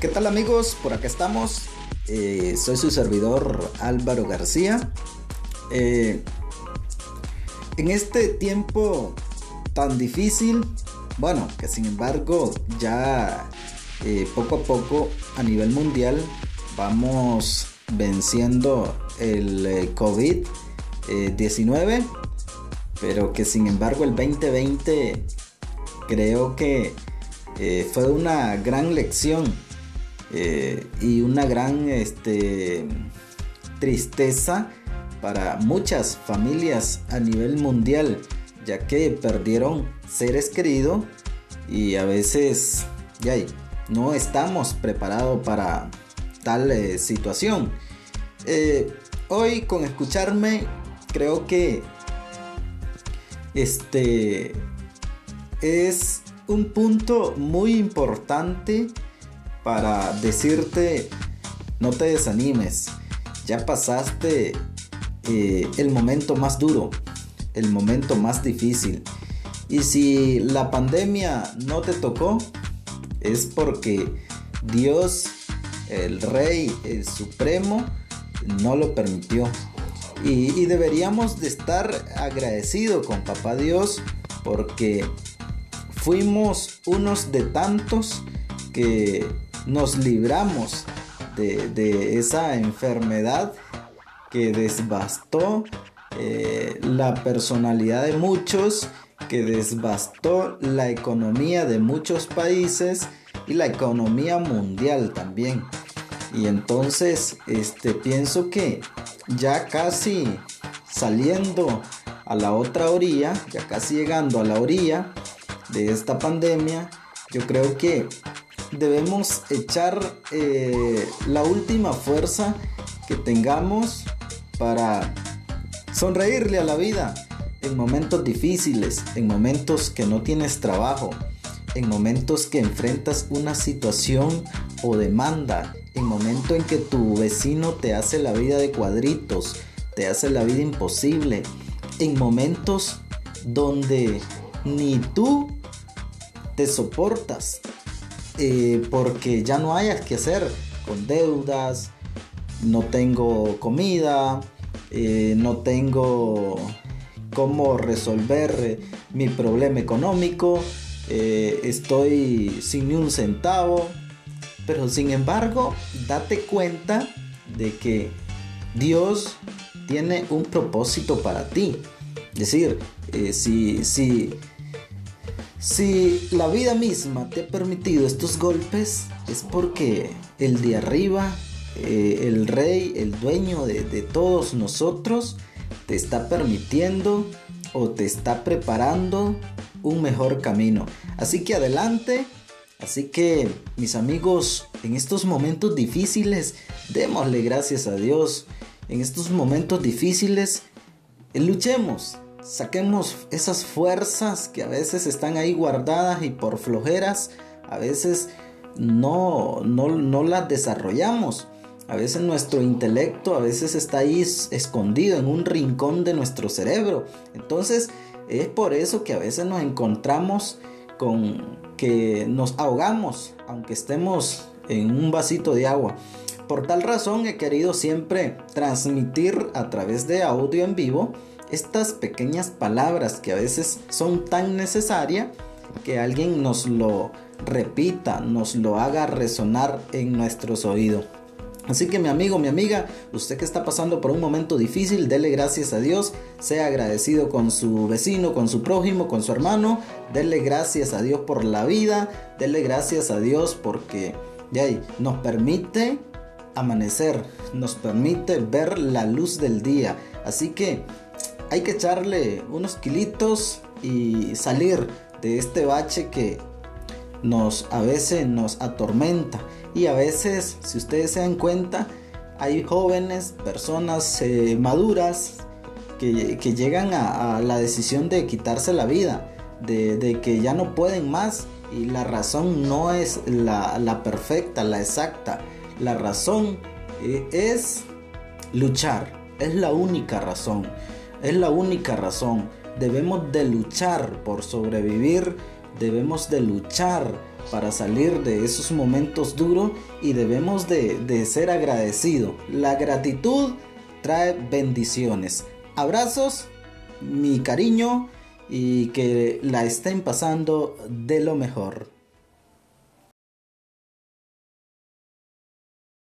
¿Qué tal amigos? Por acá estamos. Eh, soy su servidor Álvaro García. Eh, en este tiempo tan difícil, bueno, que sin embargo ya eh, poco a poco a nivel mundial vamos venciendo el COVID-19, pero que sin embargo el 2020 creo que fue una gran lección eh, y una gran este, tristeza para muchas familias a nivel mundial, ya que perdieron seres queridos y a veces ya no estamos preparados para tal eh, situación. Eh, hoy con escucharme creo que este es un punto muy importante para decirte no te desanimes, ya pasaste eh, el momento más duro, el momento más difícil. Y si la pandemia no te tocó, es porque Dios, el Rey, el Supremo, no lo permitió. Y, y deberíamos de estar agradecidos con Papá Dios porque fuimos unos de tantos que nos libramos de, esa enfermedad que desbastó eh, la personalidad de muchos, que desbastó la economía de muchos países y la economía mundial también. Y entonces, este, pienso que ya casi saliendo a la otra orilla, ya casi llegando a la orilla de esta pandemia, yo creo que debemos echar eh, la última fuerza que tengamos para sonreírle a la vida en momentos difíciles, en momentos que no tienes trabajo, en momentos que enfrentas una situación o demanda, en momentos en que tu vecino te hace la vida de cuadritos, te hace la vida imposible, en momentos donde ni tú te soportas, eh, porque ya no hayas que hacer con deudas, no tengo comida, eh, no tengo cómo resolver eh, mi problema económico, estoy sin ni un centavo, pero sin embargo, date cuenta de que Dios tiene un propósito para ti. Es decir, si, si si la vida misma te ha permitido estos golpes, es porque el de arriba, eh, el rey, el dueño de, de todos nosotros, te está permitiendo o te está preparando un mejor camino. Así que adelante. Así que mis amigos, en estos momentos difíciles, démosle gracias a Dios. En estos momentos difíciles, luchemos, saquemos esas fuerzas que a veces están ahí guardadas y por flojeras a veces no, no, las desarrollamos. A veces nuestro intelecto a veces está ahí escondido en un rincón de nuestro cerebro. Entonces es por eso que a veces nos encontramos con que nos ahogamos aunque estemos en un vasito de agua. Por tal razón he querido siempre transmitir a través de audio en vivo estas pequeñas palabras que a veces son tan necesarias que alguien nos lo repita, nos lo haga resonar en nuestros oídos. Así que mi amigo, mi amiga, usted que está pasando por un momento difícil, dele gracias a Dios, sea agradecido con su vecino, con su prójimo, con su hermano, dele gracias a Dios por la vida, dele gracias a Dios porque ya nos permite amanecer, nos permite ver la luz del día. Así que hay que echarle unos kilitos y salir de este bache que nos a veces nos atormenta. Y a veces si ustedes se dan cuenta hay jóvenes personas eh, maduras que, llegan a, la decisión de quitarse la vida de, que ya no pueden más. Y la razón no es la, perfecta la exacta. La razón eh, es luchar es la única razón es la única razón. Debemos de luchar por sobrevivir. Debemos de luchar para salir de esos momentos duros y debemos de, ser agradecidos. La gratitud trae bendiciones. Abrazos, mi cariño y que la estén pasando de lo mejor.